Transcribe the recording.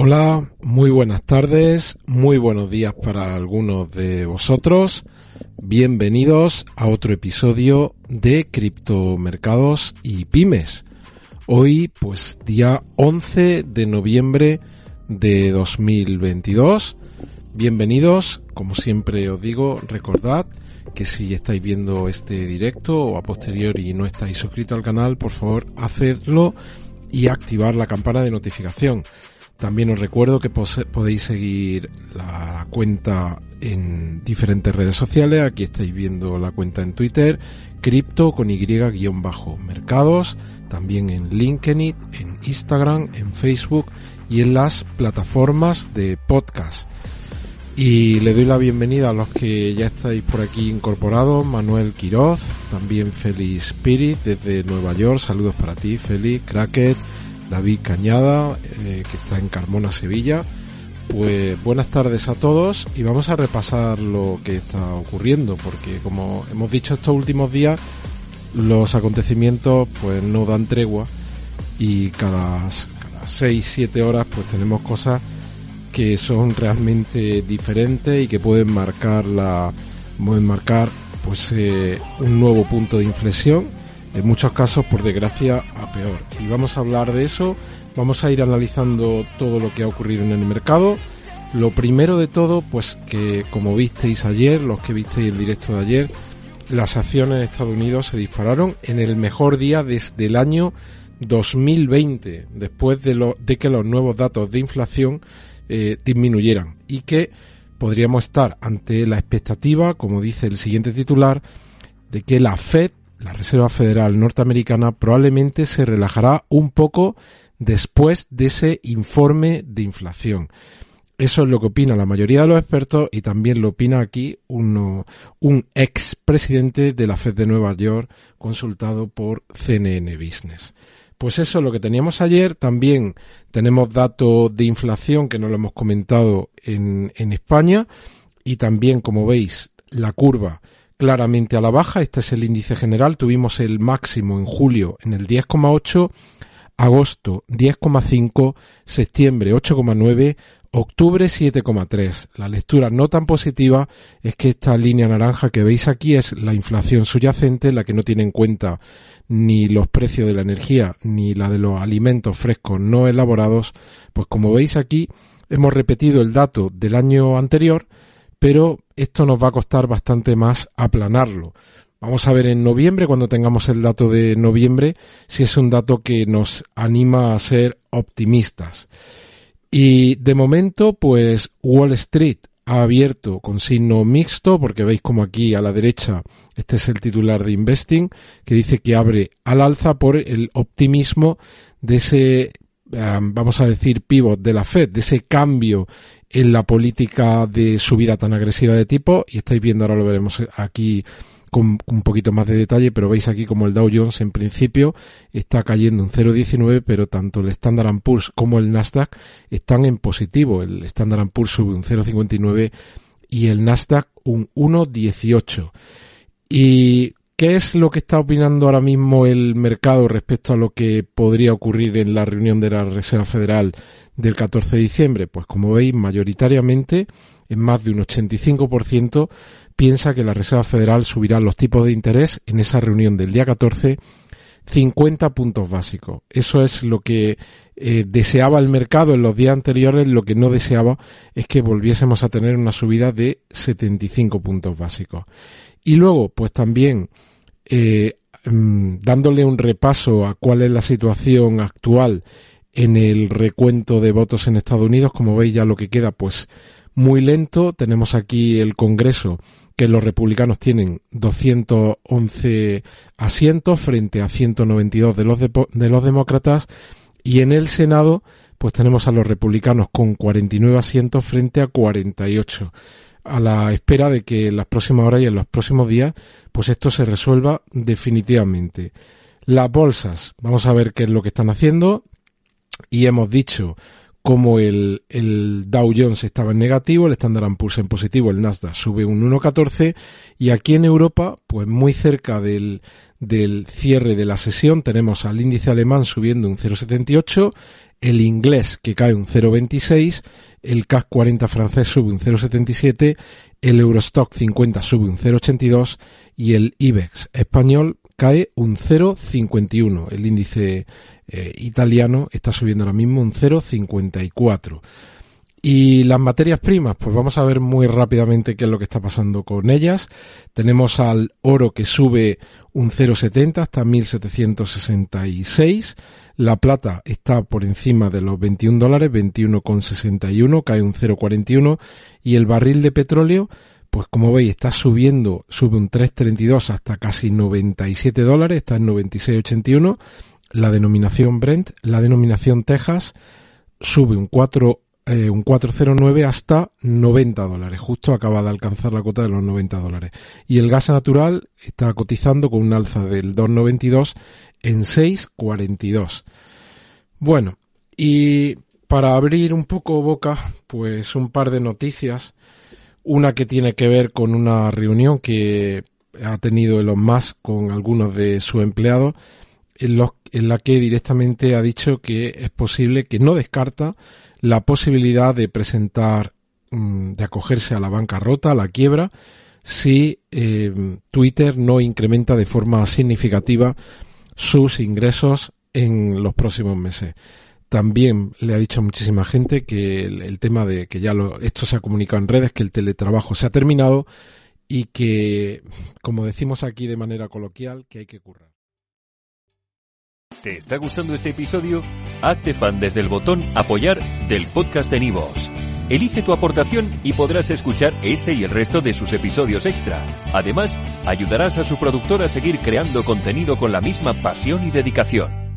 Hola, muy buenas tardes, muy buenos días para algunos de vosotros. Bienvenidos a otro episodio de Criptomercados y Pymes. Hoy, pues día 11 de noviembre de 2022. Bienvenidos, como siempre os digo, recordad que si estáis viendo este directo o a posteriori no estáis suscritos al canal, por favor, hacedlo y activar la campana de notificación también os recuerdo que podéis seguir la cuenta en diferentes redes sociales. Aquí estáis viendo la cuenta en Twitter, cripto con y-mercados, también en LinkedIn, en Instagram, en Facebook y en las plataformas de podcast. Y le doy la bienvenida a los que ya estáis por aquí incorporados, Manuel Quiroz, también Félix Spirit desde Nueva York, saludos para ti, Félix, Cracket, David Cañada, eh, que está en Carmona, Sevilla. Pues buenas tardes a todos y vamos a repasar lo que está ocurriendo, porque como hemos dicho estos últimos días, los acontecimientos pues no dan tregua y cada, cada 6-7 horas pues tenemos cosas que son realmente diferentes y que pueden marcar la pueden marcar pues eh, un nuevo punto de inflexión en muchos casos, por desgracia, a peor. Y vamos a hablar de eso, vamos a ir analizando todo lo que ha ocurrido en el mercado. Lo primero de todo, pues que como visteis ayer, los que visteis el directo de ayer, las acciones de Estados Unidos se dispararon en el mejor día desde el año 2020, después de, de que los nuevos datos de inflación eh, disminuyeran y que podríamos estar ante la expectativa, como dice el siguiente titular, de que la Fed la Reserva Federal norteamericana probablemente se relajará un poco después de ese informe de inflación. Eso es lo que opina la mayoría de los expertos y también lo opina aquí uno, un ex presidente de la Fed de Nueva York consultado por CNN Business. Pues eso es lo que teníamos ayer. También tenemos datos de inflación que no lo hemos comentado en, en España y también, como veis, la curva claramente a la baja. Este es el índice general. Tuvimos el máximo en julio en el 10,8, agosto 10,5, septiembre 8,9, octubre 7,3. La lectura no tan positiva es que esta línea naranja que veis aquí es la inflación subyacente, la que no tiene en cuenta ni los precios de la energía ni la de los alimentos frescos no elaborados. Pues como veis aquí hemos repetido el dato del año anterior, pero esto nos va a costar bastante más aplanarlo. Vamos a ver en noviembre, cuando tengamos el dato de noviembre, si es un dato que nos anima a ser optimistas. Y de momento, pues Wall Street ha abierto con signo mixto, porque veis como aquí a la derecha, este es el titular de Investing, que dice que abre al alza por el optimismo de ese, eh, vamos a decir, pivot de la Fed, de ese cambio en la política de subida tan agresiva de tipo y estáis viendo ahora lo veremos aquí con un poquito más de detalle, pero veis aquí como el Dow Jones en principio está cayendo un 0,19, pero tanto el Standard Poor's como el Nasdaq están en positivo. El Standard Poor's sube un 0,59 y el Nasdaq un 1,18. Y ¿Qué es lo que está opinando ahora mismo el mercado respecto a lo que podría ocurrir en la reunión de la Reserva Federal del 14 de diciembre? Pues como veis, mayoritariamente, en más de un 85%, piensa que la Reserva Federal subirá los tipos de interés en esa reunión del día 14 50 puntos básicos. Eso es lo que eh, deseaba el mercado en los días anteriores, lo que no deseaba es que volviésemos a tener una subida de 75 puntos básicos. Y luego, pues también eh, mm, dándole un repaso a cuál es la situación actual en el recuento de votos en Estados Unidos, como veis ya lo que queda pues muy lento. Tenemos aquí el Congreso que los republicanos tienen 211 asientos frente a 192 de los, de los demócratas y en el Senado pues tenemos a los republicanos con 49 asientos frente a 48 a la espera de que en las próximas horas y en los próximos días, pues esto se resuelva definitivamente. Las bolsas, vamos a ver qué es lo que están haciendo. Y hemos dicho cómo el, el Dow Jones estaba en negativo, el Standard Poor's en positivo, el Nasdaq sube un 1,14 y aquí en Europa, pues muy cerca del, del cierre de la sesión tenemos al índice alemán subiendo un 0,78, el inglés que cae un 0,26, el CAC 40 francés sube un 0,77, el Eurostock 50 sube un 0,82 y el IBEX español cae un 0,51. El índice eh, italiano está subiendo ahora mismo un 0,54. Y las materias primas, pues vamos a ver muy rápidamente qué es lo que está pasando con ellas. Tenemos al oro que sube un 0,70 hasta 1766. La plata está por encima de los 21 dólares, 21,61, cae un 0,41. Y el barril de petróleo, pues como veis, está subiendo, sube un 3,32 hasta casi 97 dólares, está en 96,81. La denominación Brent, la denominación Texas, sube un 4 eh, un 409 hasta 90 dólares. Justo acaba de alcanzar la cota de los 90 dólares. Y el gas natural está cotizando con un alza del 2,92 en 6,42. Bueno, y para abrir un poco boca, pues un par de noticias. Una que tiene que ver con una reunión que ha tenido Elon Musk con algunos de sus empleados, en, en la que directamente ha dicho que es posible que no descarta la posibilidad de presentar, mm, de acogerse a la bancarrota, a la quiebra, si eh, Twitter no incrementa de forma significativa sus ingresos en los próximos meses. También le ha dicho a muchísima gente que el, tema de que ya esto se ha comunicado en redes, que el teletrabajo se ha terminado y que, como decimos aquí de manera coloquial, que hay que currar. ¿Te está gustando este episodio? Hazte fan desde el botón Apoyar del podcast de Nivos. Elige tu aportación y podrás escuchar este y el resto de sus episodios extra. Además, ayudarás a su productor a seguir creando contenido con la misma pasión y dedicación.